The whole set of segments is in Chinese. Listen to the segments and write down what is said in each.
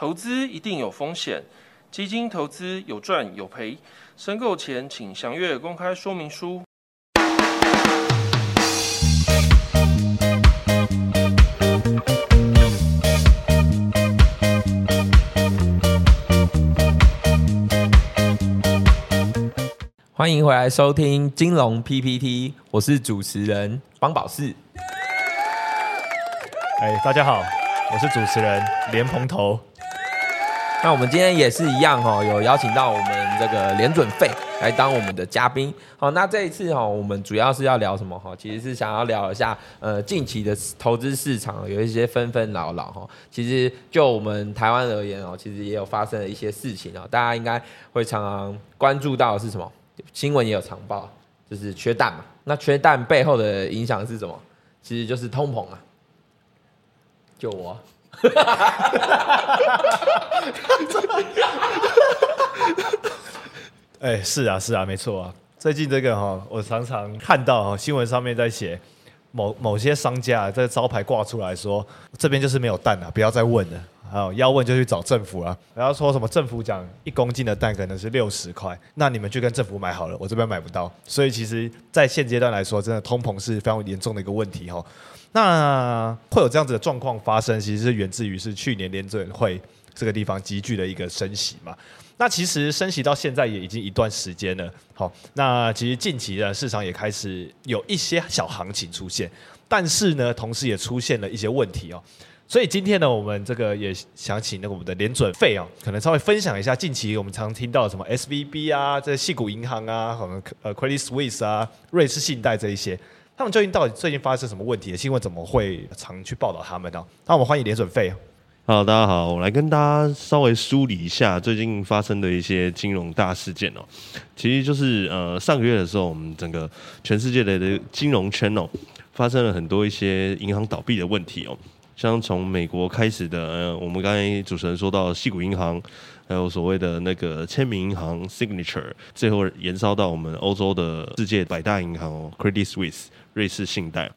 投资一定有风险，基金投资有赚有赔，申购前请详阅公开说明书。欢迎回来收听金融 PPT，我是主持人方宝士。哎，大家好，我是主持人莲蓬头。那我们今天也是一样哈，有邀请到我们这个连准费来当我们的嘉宾。好，那这一次哈，我们主要是要聊什么哈？其实是想要聊一下呃近期的投资市场有一些纷纷扰扰哈。其实就我们台湾而言哦，其实也有发生了一些事情哦，大家应该会常常关注到的是什么？新闻也有常报，就是缺蛋嘛。那缺蛋背后的影响是什么？其实就是通膨啊。就我。哎，是啊，是啊，没错啊。最近这个哈，我常常看到哈新闻上面在写某某些商家这个招牌挂出来说，这边就是没有蛋了，不要再问了。好，要问就去找政府啊。然后说什么政府讲一公斤的蛋可能是六十块，那你们去跟政府买好了，我这边买不到。所以其实，在现阶段来说，真的通膨是非常严重的一个问题哈。那会有这样子的状况发生，其实是源自于是去年联准会这个地方急剧的一个升息嘛。那其实升息到现在也已经一段时间了。好，那其实近期的市场也开始有一些小行情出现，但是呢，同时也出现了一些问题哦。所以今天呢，我们这个也想请那个我们的联准费哦，可能稍微分享一下近期我们常听到什么 S V B 啊，这细股银行啊，可能呃 Credit Suisse 啊，瑞士信贷这一些。他们究竟到底最近发生什么问题？新闻怎么会常去报道他们呢？那我们欢迎连准费。好，大家好，我来跟大家稍微梳理一下最近发生的一些金融大事件哦。其实就是呃上个月的时候，我们整个全世界的金融圈哦，发生了很多一些银行倒闭的问题哦。像从美国开始的，呃，我们刚才主持人说到细谷银行。还有所谓的那个签名银行 Signature，最后延烧到我们欧洲的世界百大银行哦，Credit Suisse 瑞士信贷，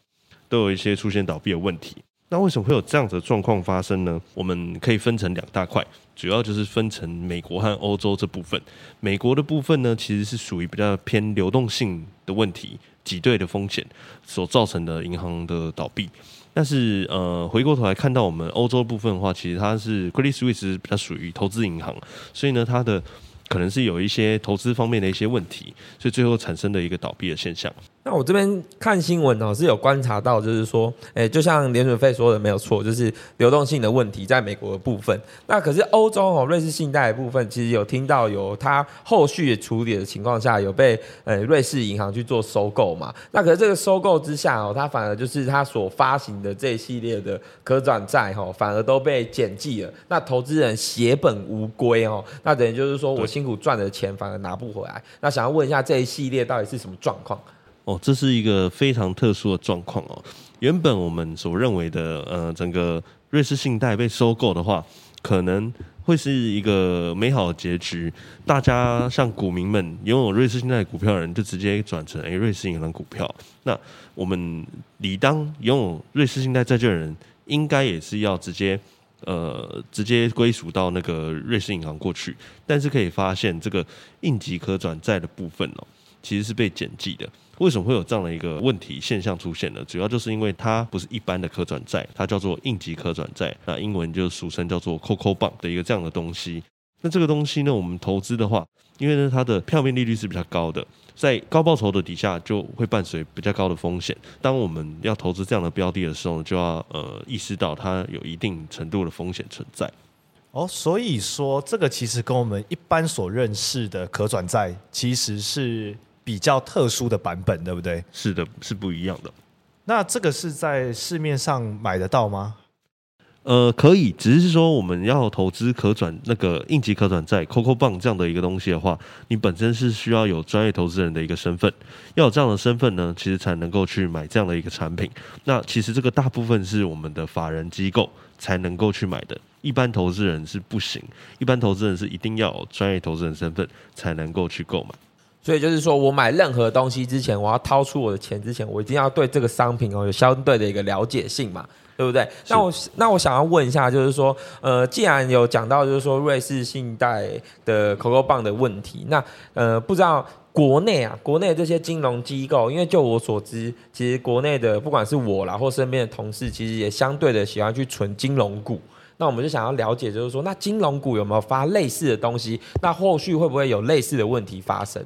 都有一些出现倒闭的问题。那为什么会有这样子的状况发生呢？我们可以分成两大块，主要就是分成美国和欧洲这部分。美国的部分呢，其实是属于比较偏流动性的问题，挤兑的风险所造成的银行的倒闭。但是，呃，回过头来看到我们欧洲部分的话，其实它是 Credit Suisse 比较属于投资银行，所以呢，它的可能是有一些投资方面的一些问题，所以最后产生的一个倒闭的现象。那我这边看新闻哦，是有观察到，就是说，哎，就像联准费说的没有错，就是流动性的问题在美国的部分。那可是欧洲哦，瑞士信贷的部分，其实有听到有它后续处理的情况下，有被呃瑞士银行去做收购嘛？那可是这个收购之下哦，它反而就是它所发行的这一系列的可转债哈，反而都被减记了。那投资人血本无归哦，那等于就是说我辛苦赚的钱反而拿不回来。那想要问一下这一系列到底是什么状况？哦，这是一个非常特殊的状况哦。原本我们所认为的，呃，整个瑞士信贷被收购的话，可能会是一个美好的结局。大家像股民们拥有瑞士信贷股票的人，就直接转成诶瑞士银行股票。那我们理当拥有瑞士信贷债券的人，应该也是要直接呃直接归属到那个瑞士银行过去。但是可以发现，这个应急可转债的部分哦，其实是被减记的。为什么会有这样的一个问题现象出现呢？主要就是因为它不是一般的可转债，它叫做应急可转债，那英文就俗称叫做 COCO 棒的一个这样的东西。那这个东西呢，我们投资的话，因为呢它的票面利率是比较高的，在高报酬的底下就会伴随比较高的风险。当我们要投资这样的标的的时候，就要呃意识到它有一定程度的风险存在。哦，所以说这个其实跟我们一般所认识的可转债其实是。比较特殊的版本，对不对？是的，是不一样的。那这个是在市面上买得到吗？呃，可以，只是说我们要投资可转那个应急可转债 COCO 棒这样的一个东西的话，你本身是需要有专业投资人的一个身份，要有这样的身份呢，其实才能够去买这样的一个产品。那其实这个大部分是我们的法人机构才能够去买的，一般投资人是不行。一般投资人是一定要有专业投资人身份才能够去购买。所以就是说，我买任何东西之前，我要掏出我的钱之前，我一定要对这个商品哦有相对的一个了解性嘛，对对不对？那我那我想要问一下，就是说，呃，既然有讲到就是说瑞士信贷的 COCO 棒的问题，那呃，不知道国内啊，国内这些金融机构，因为就我所知，其实国内的不管是我啦或身边的同事，其实也相对的喜欢去存金融股。那我们就想要了解，就是说，那金融股有没有发类似的东西？那后续会不会有类似的问题发生？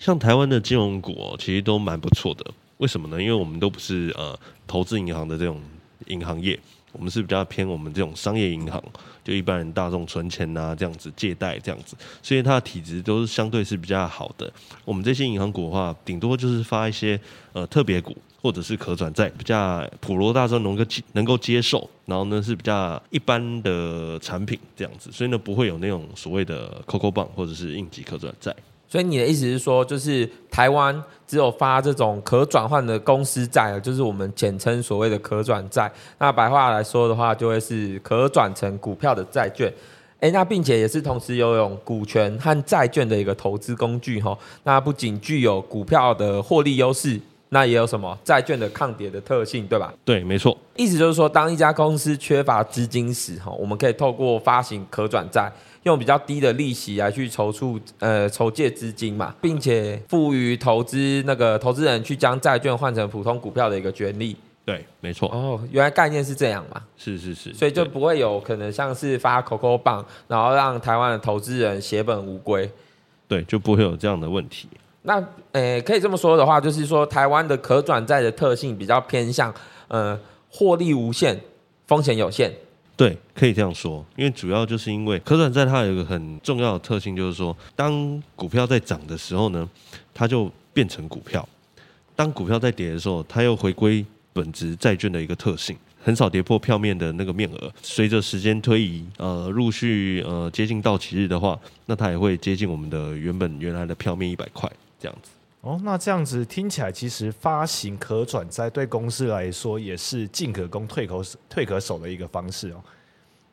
像台湾的金融股哦，其实都蛮不错的。为什么呢？因为我们都不是呃投资银行的这种银行业，我们是比较偏我们这种商业银行，就一般人大众存钱呐这样子借贷这样子，所以它的体质都是相对是比较好的。我们这些银行股的话，顶多就是发一些呃特别股或者是可转债，比较普罗大众能够接能够接受，然后呢是比较一般的产品这样子，所以呢不会有那种所谓的 COCO 棒或者是应急可转债。所以你的意思是说，就是台湾只有发这种可转换的公司债，就是我们简称所谓的可转债。那白话来说的话，就会是可转成股票的债券。诶，那并且也是同时拥有股权和债券的一个投资工具哈。那不仅具有股票的获利优势，那也有什么债券的抗跌的特性，对吧？对，没错。意思就是说，当一家公司缺乏资金时，哈，我们可以透过发行可转债。用比较低的利息来去筹措呃筹借资金嘛，并且赋予投资那个投资人去将债券换成普通股票的一个权利。对，没错。哦，原来概念是这样嘛？是是是。所以就不会有可能像是发 COCO 棒，然后让台湾的投资人血本无归。对，就不会有这样的问题。那呃，可以这么说的话，就是说台湾的可转债的特性比较偏向呃获利无限，风险有限。对，可以这样说，因为主要就是因为可转债它有一个很重要的特性，就是说，当股票在涨的时候呢，它就变成股票；当股票在跌的时候，它又回归本质债券的一个特性，很少跌破票面的那个面额。随着时间推移，呃，陆续呃接近到期日的话，那它也会接近我们的原本原来的票面一百块这样子。哦，那这样子听起来，其实发行可转债对公司来说也是进可攻、退可退可守的一个方式哦。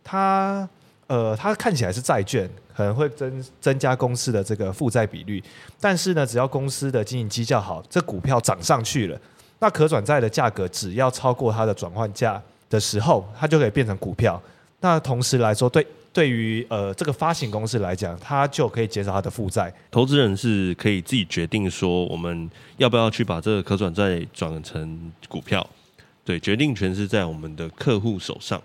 它呃，它看起来是债券，可能会增增加公司的这个负债比率，但是呢，只要公司的经营绩效好，这股票涨上去了，那可转债的价格只要超过它的转换价的时候，它就可以变成股票。那同时来说，对。对于呃这个发行公司来讲，它就可以减少它的负债。投资人是可以自己决定说，我们要不要去把这个可转债转成股票。对，决定权是在我们的客户手上。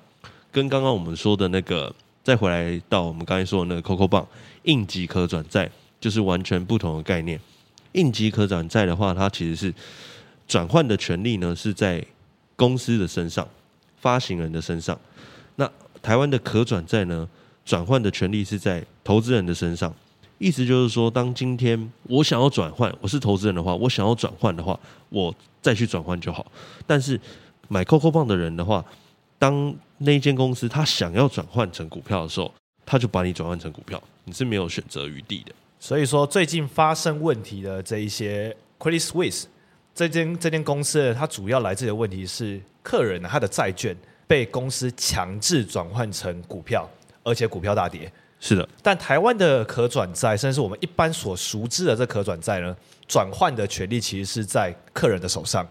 跟刚刚我们说的那个，再回来到我们刚才说的那个 COCO 棒应急可转债，就是完全不同的概念。应急可转债的话，它其实是转换的权利呢是在公司的身上，发行人的身上。那台湾的可转债呢？转换的权利是在投资人的身上，意思就是说，当今天我想要转换，我是投资人的话，我想要转换的话，我再去转换就好。但是买 COCO 棒的人的话，当那间公司他想要转换成股票的时候，他就把你转换成股票，你是没有选择余地的。所以说，最近发生问题的这一些 Credit Suisse 这间这间公司，它主要来自的问题是客人他的债券被公司强制转换成股票。而且股票大跌，是的。但台湾的可转债，甚至是我们一般所熟知的这可转债呢，转换的权利其实是在客人的手上。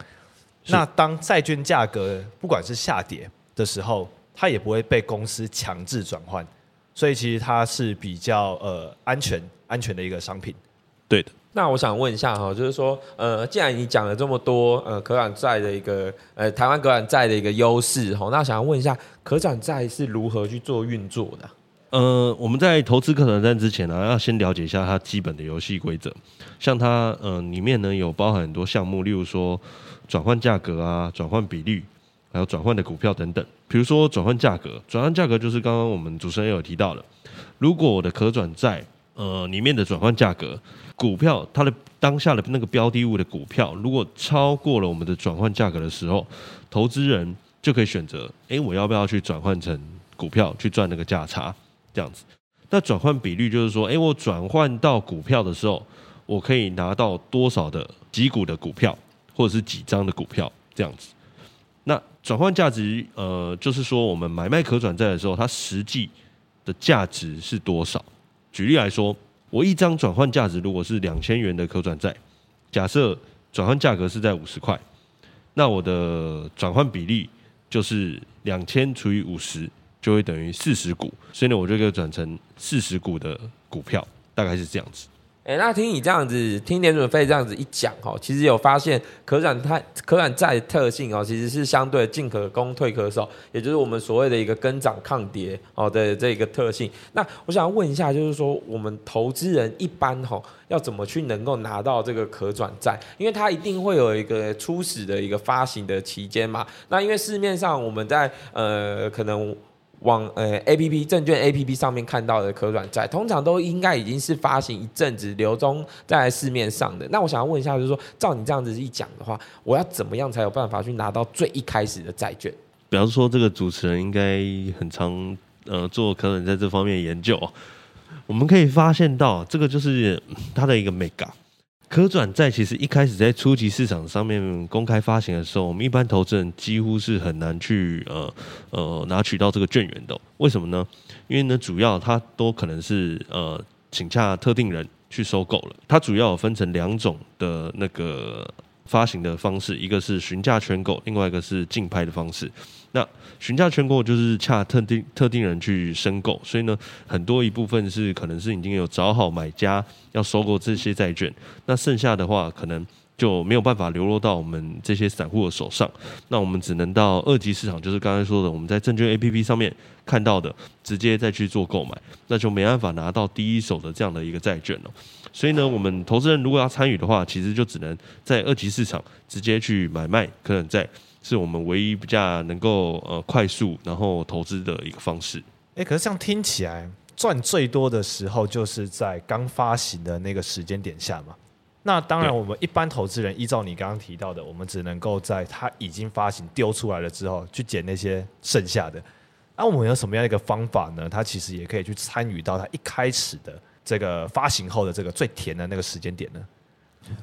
那当债券价格不管是下跌的时候，它也不会被公司强制转换，所以其实它是比较呃安全、安全的一个商品。对的。那我想问一下哈，就是说，呃，既然你讲了这么多，呃，可转债的一个，呃，台湾可转债的一个优势哈，那想要问一下，可转债是如何去做运作的？呃，我们在投资可转债之前呢，要先了解一下它基本的游戏规则。像它，呃，里面呢有包含很多项目，例如说转换价格啊、转换比率，还有转换的股票等等。比如说转换价格，转换价格就是刚刚我们主持人有提到的，如果我的可转债，呃，里面的转换价格。股票它的当下的那个标的物的股票，如果超过了我们的转换价格的时候，投资人就可以选择：哎，我要不要去转换成股票去赚那个价差？这样子。那转换比率就是说：哎，我转换到股票的时候，我可以拿到多少的几股的股票，或者是几张的股票这样子。那转换价值，呃，就是说我们买卖可转债的时候，它实际的价值是多少？举例来说。我一张转换价值如果是两千元的可转债，假设转换价格是在五十块，那我的转换比例就是两千除以五十就会等于四十股，所以呢，我就可以转成四十股的股票，大概是这样子。哎，那听你这样子，听联准费这样子一讲哦，其实有发现可转债可转债特性哦，其实是相对进可攻退可守，也就是我们所谓的一个跟涨抗跌哦的这个特性。那我想问一下，就是说我们投资人一般哈要怎么去能够拿到这个可转债？因为它一定会有一个初始的一个发行的期间嘛。那因为市面上我们在呃可能。往呃 A P P 证券 A P P 上面看到的可转债，通常都应该已经是发行一阵子流通在市面上的。那我想要问一下，就是说，照你这样子一讲的话，我要怎么样才有办法去拿到最一开始的债券？比方说，这个主持人应该很常呃做可转在这方面研究，我们可以发现到，这个就是它的一个 mega。可转债其实一开始在初级市场上面公开发行的时候，我们一般投资人几乎是很难去呃呃拿取到这个券源的。为什么呢？因为呢，主要它都可能是呃请假特定人去收购了。它主要分成两种的那个发行的方式，一个是询价圈购，另外一个是竞拍的方式。那询价圈购就是洽特定特定人去申购，所以呢，很多一部分是可能是已经有找好买家要收购这些债券，那剩下的话可能就没有办法流落到我们这些散户的手上，那我们只能到二级市场，就是刚才说的我们在证券 A P P 上面看到的，直接再去做购买，那就没办法拿到第一手的这样的一个债券了。所以呢，我们投资人如果要参与的话，其实就只能在二级市场直接去买卖可能债。是我们唯一比较能够呃快速然后投资的一个方式。哎，可是这样听起来赚最多的时候就是在刚发行的那个时间点下嘛。那当然，我们一般投资人依照你刚刚提到的，我们只能够在它已经发行丢出来了之后去捡那些剩下的。那我们有什么样一个方法呢？它其实也可以去参与到它一开始的这个发行后的这个最甜的那个时间点呢？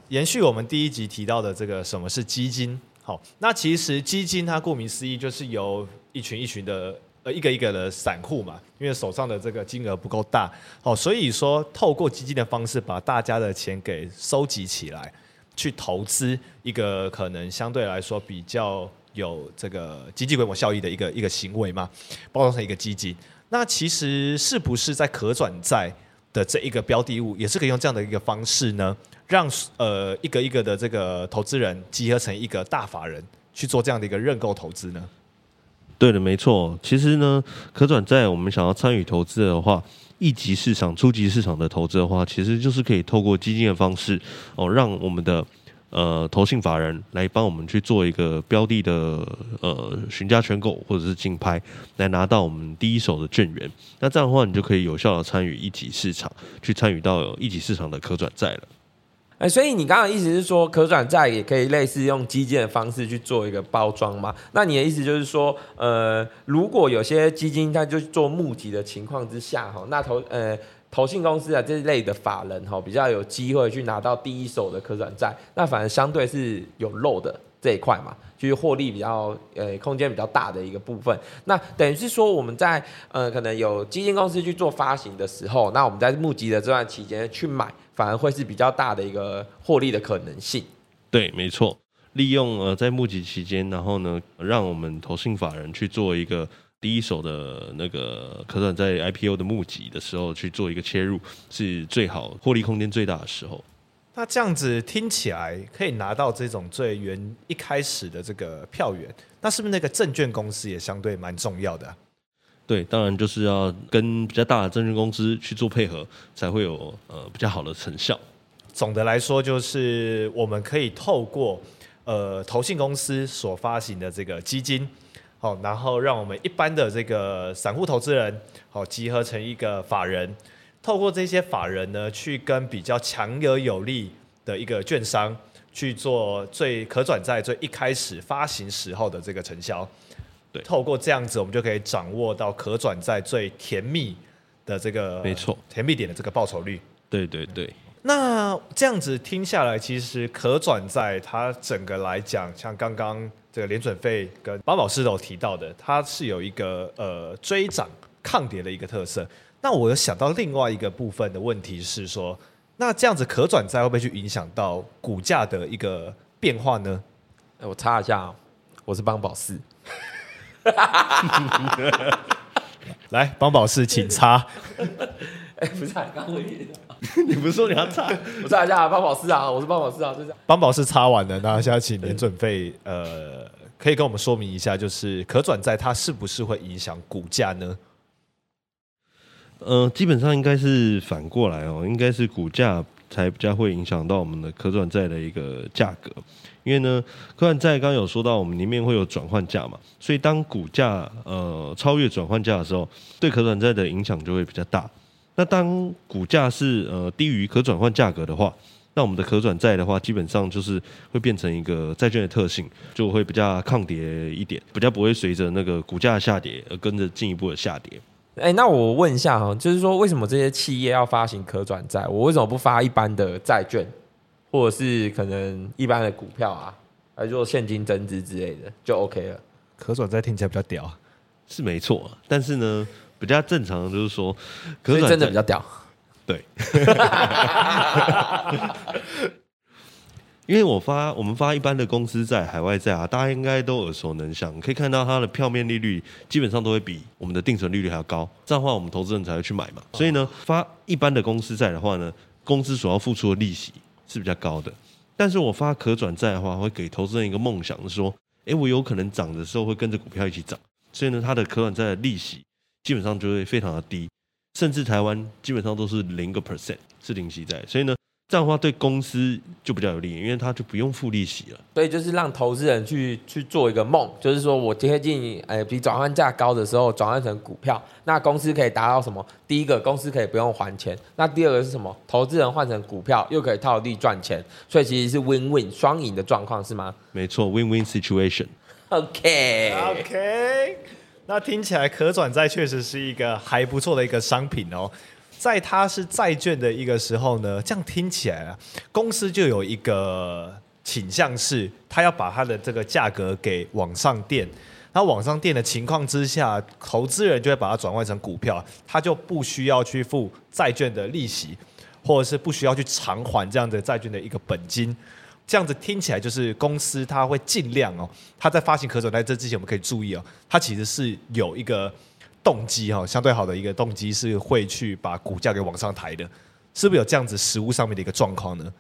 延续我们第一集提到的这个什么是基金。好，那其实基金它顾名思义就是由一群一群的一个一个的散户嘛，因为手上的这个金额不够大，好，所以说透过基金的方式把大家的钱给收集起来，去投资一个可能相对来说比较有这个经济规模效益的一个一个行为嘛，包装成一个基金。那其实是不是在可转债的这一个标的物，也是可以用这样的一个方式呢？让呃一个一个的这个投资人集合成一个大法人去做这样的一个认购投资呢？对的，没错。其实呢，可转债我们想要参与投资的话，一级市场、初级市场的投资的话，其实就是可以透过基金的方式哦，让我们的呃投信法人来帮我们去做一个标的的呃询价圈购或者是竞拍，来拿到我们第一手的券源。那这样的话，你就可以有效的参与一级市场，去参与到一级市场的可转债了。哎，所以你刚刚意思是说，可转债也可以类似用基金的方式去做一个包装嘛？那你的意思就是说，呃，如果有些基金它就做募集的情况之下，哈，那投呃投信公司啊这类的法人哈，比较有机会去拿到第一手的可转债，那反而相对是有漏的这一块嘛，就是获利比较呃空间比较大的一个部分。那等于是说，我们在呃可能有基金公司去做发行的时候，那我们在募集的这段期间去买。反而会是比较大的一个获利的可能性。对，没错，利用呃在募集期间，然后呢，让我们投信法人去做一个第一手的那个可转在 IPO 的募集的时候去做一个切入，是最好获利空间最大的时候。那这样子听起来可以拿到这种最原一开始的这个票源，那是不是那个证券公司也相对蛮重要的？对，当然就是要跟比较大的证券公司去做配合，才会有呃比较好的成效。总的来说，就是我们可以透过呃投信公司所发行的这个基金，好，然后让我们一般的这个散户投资人，好集合成一个法人，透过这些法人呢，去跟比较强而有力的一个券商去做最可转债最一开始发行时候的这个承销。对，透过这样子，我们就可以掌握到可转债最甜蜜的这个没错甜蜜点的这个报酬率。对对对。那这样子听下来，其实可转债它整个来讲，像刚刚这个联准费跟巴宝师都提到的，它是有一个呃追涨抗跌的一个特色。那我有想到另外一个部分的问题是说，那这样子可转债会不会去影响到股价的一个变化呢？哎，我插一下，我是邦宝四。来，帮宝四请插。哎，不是、啊，刚刚 你不是说你要插？我插一下帮宝四啊，我是帮宝四啊，就这样。帮宝四插完了，那现在请您准费，呃，可以跟我们说明一下，就是可转债它是不是会影响股价呢？呃，基本上应该是反过来哦，应该是股价才比较会影响到我们的可转债的一个价格，因为呢，可转债刚有说到我们里面会有转换价嘛，所以当股价呃超越转换价的时候，对可转债的影响就会比较大。那当股价是呃低于可转换价格的话，那我们的可转债的话，基本上就是会变成一个债券的特性，就会比较抗跌一点，比较不会随着那个股价下跌而跟着进一步的下跌。哎，那我问一下哈，就是说为什么这些企业要发行可转债？我为什么不发一般的债券，或者是可能一般的股票啊，来做现金增值之类的就 OK 了？可转债听起来比较屌，是没错，但是呢，比较正常的就是说，可所以转债真的比较屌。对，因为我发我们发一般的公司债、海外债啊，大家应该都耳熟能详，可以看到它的票面利率基本上都会比我们的定存利率还要高，这样的话我们投资人才会去买嘛。所以呢，发一般的公司债的话呢，公司所要付出的利息是比较高的。但是我发可转债的话，会给投资人一个梦想，说，诶，我有可能涨的时候会跟着股票一起涨，所以呢，它的可转债的利息基本上就会非常的低，甚至台湾基本上都是零个 percent 是零息债，所以呢，这样的话对公司就比较有利，因为他就不用付利息了。所以就是让投资人去去做一个梦，就是说我接近呃比转换价高的时候转换成股票，那公司可以达到什么？第一个，公司可以不用还钱；那第二个是什么？投资人换成股票又可以套利赚钱，所以其实是 win win 双赢的状况，是吗没错，win win situation。？OK，OK，那听起来可转债确实是一个还不错的一个商品哦。在它是债券的一个时候呢，这样听起来啊，公司就有一个倾向是，它要把它的这个价格给往上垫。那往上垫的情况之下，投资人就会把它转换成股票，他就不需要去付债券的利息，或者是不需要去偿还这样的债券的一个本金。这样子听起来就是公司它会尽量哦，它在发行可转债这之前，我们可以注意哦，它其实是有一个动机哈、哦，相对好的一个动机是会去把股价给往上抬的，是不是有这样子实物上面的一个状况呢？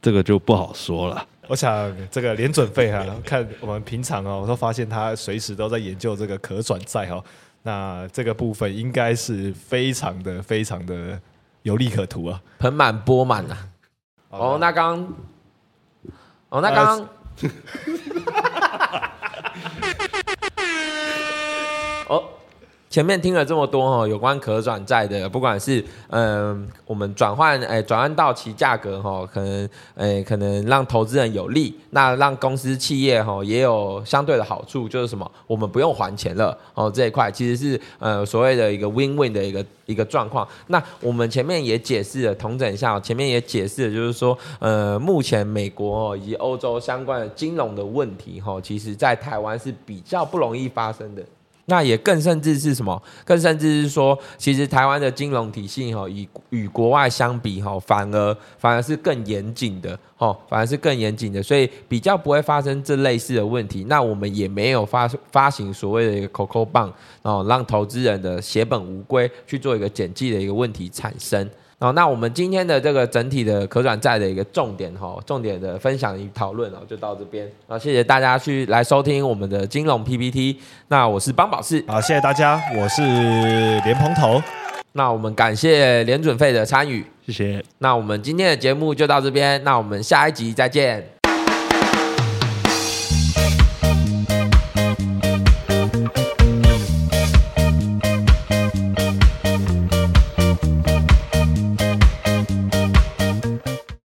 这个就不好说了。我想这个连准费啊，看我们平常哦，我都发现他随时都在研究这个可转债哦，那这个部分应该是非常的非常的有利可图啊。盆满钵满啊！哦，那刚刚，哦，那刚 前面听了这么多哈，有关可转债的，不管是嗯、我们转换哎转换到期价格哈，可能哎可能让投资人有利，那让公司企业哈也有相对的好处，就是什么，我们不用还钱了哦，这一块其实是呃所谓的一个 win win 的一个一个状况。那我们前面也解释了，同整一下哦，前面也解释了，就是说呃目前美国以及欧洲相关的金融的问题哈，其实在台湾是比较不容易发生的。那也更甚至是什么？更甚至是说，其实台湾的金融体系哈，与与国外相比哈，反而反而是更严谨的哈，反而是更严谨的，所以比较不会发生这类似的问题。那我们也没有发发行所谓的一个 COCO 棒哦，让投资人的血本无归去做一个减记的一个问题产生。哦，那我们今天的这个整体的可转债的一个重点哈，重点的分享与讨论哦，就到这边。啊，谢谢大家去来收听我们的金融 PPT。那我是邦宝士，好，谢谢大家，我是莲蓬头。那我们感谢联准费的参与。谢谢。那我们今天的节目就到这边，那我们下一集再见。